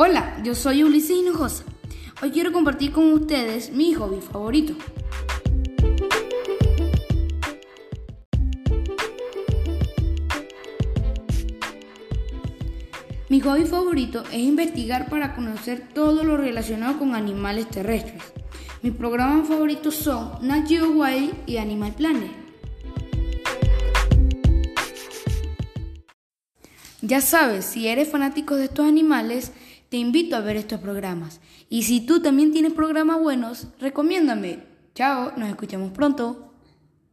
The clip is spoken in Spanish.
Hola, yo soy Ulises Hinojosa. Hoy quiero compartir con ustedes mi hobby favorito. Mi hobby favorito es investigar para conocer todo lo relacionado con animales terrestres. Mis programas favoritos son Nat Geo Wild y Animal Planet. Ya sabes, si eres fanático de estos animales, te invito a ver estos programas. Y si tú también tienes programas buenos, recomiéndame. Chao, nos escuchamos pronto.